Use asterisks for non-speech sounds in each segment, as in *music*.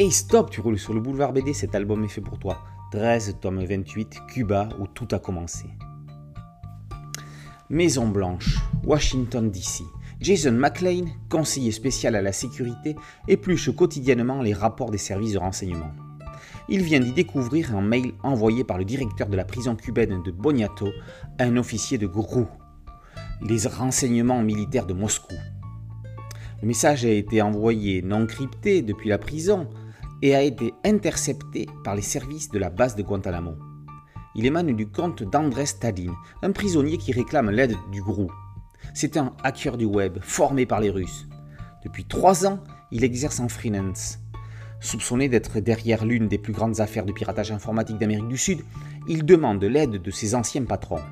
Hey stop, tu roules sur le boulevard BD, cet album est fait pour toi. 13, tome 28, Cuba, où tout a commencé. Maison Blanche, Washington DC. Jason McLean, conseiller spécial à la sécurité, épluche quotidiennement les rapports des services de renseignement. Il vient d'y découvrir un mail envoyé par le directeur de la prison cubaine de Boniato à un officier de GRU, les renseignements militaires de Moscou. Le message a été envoyé non crypté depuis la prison et a été intercepté par les services de la base de Guantanamo. Il émane du compte d'André Stadin, un prisonnier qui réclame l'aide du GRU. C'est un hacker du web formé par les Russes. Depuis trois ans, il exerce en freelance. Soupçonné d'être derrière l'une des plus grandes affaires de piratage informatique d'Amérique du Sud, il demande l'aide de ses anciens patrons.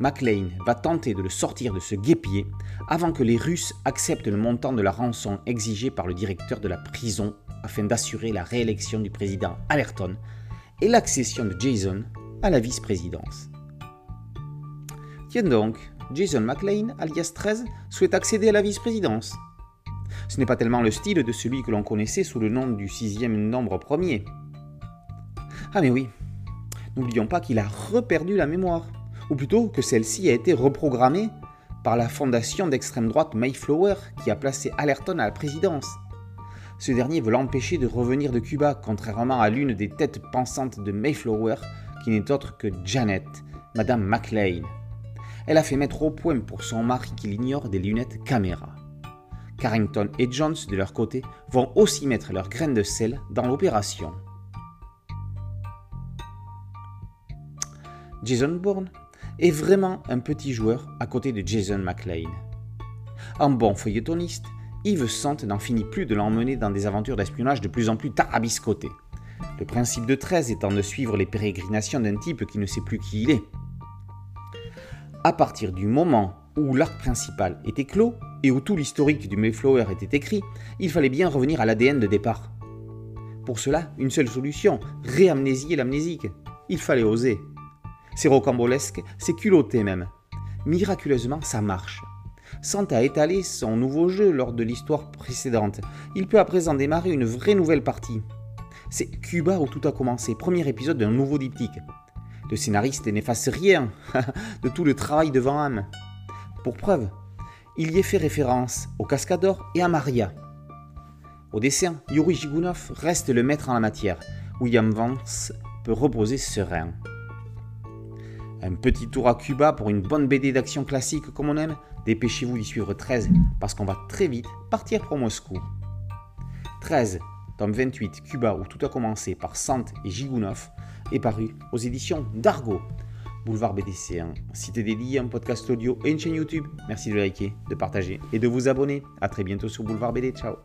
McLean va tenter de le sortir de ce guépier avant que les Russes acceptent le montant de la rançon exigée par le directeur de la prison afin d'assurer la réélection du président Allerton et l'accession de Jason à la vice-présidence. Tiens donc, Jason McLean, alias 13, souhaite accéder à la vice-présidence. Ce n'est pas tellement le style de celui que l'on connaissait sous le nom du sixième nombre premier. Ah mais oui, n'oublions pas qu'il a reperdu la mémoire, ou plutôt que celle-ci a été reprogrammée par la fondation d'extrême droite Mayflower qui a placé Allerton à la présidence. Ce dernier veut l'empêcher de revenir de Cuba, contrairement à l'une des têtes pensantes de Mayflower, qui n'est autre que Janet, Madame McLean. Elle a fait mettre au point pour son mari qui l'ignore des lunettes caméra. Carrington et Jones, de leur côté, vont aussi mettre leur graine de sel dans l'opération. Jason Bourne est vraiment un petit joueur à côté de Jason McLean. Un bon feuilletoniste, Yves Sante n'en finit plus de l'emmener dans des aventures d'espionnage de plus en plus tarabiscotées. Le principe de 13 étant de suivre les pérégrinations d'un type qui ne sait plus qui il est. À partir du moment où l'arc principal était clos et où tout l'historique du Mayflower était écrit, il fallait bien revenir à l'ADN de départ. Pour cela, une seule solution, réamnésier l'amnésique. Il fallait oser. C'est rocambolesque, c'est culotté même. Miraculeusement, ça marche. Santa a étalé son nouveau jeu lors de l'histoire précédente. Il peut à présent démarrer une vraie nouvelle partie. C'est Cuba où tout a commencé, premier épisode d'un nouveau diptyque. Le scénariste n'efface rien *laughs* de tout le travail de Van Hamme. Pour preuve, il y est fait référence au Cascador et à Maria. Au dessin, Yuri Jigunov reste le maître en la matière. William Vance peut reposer serein. Un petit tour à Cuba pour une bonne BD d'action classique comme on aime? Dépêchez-vous d'y suivre 13 parce qu'on va très vite partir pour Moscou. 13, tome 28, Cuba où tout a commencé par Sant et Jigunov est paru aux éditions d'Argo. Boulevard BDC, un site dédié, un podcast audio et une chaîne YouTube. Merci de liker, de partager et de vous abonner. A très bientôt sur Boulevard BD. Ciao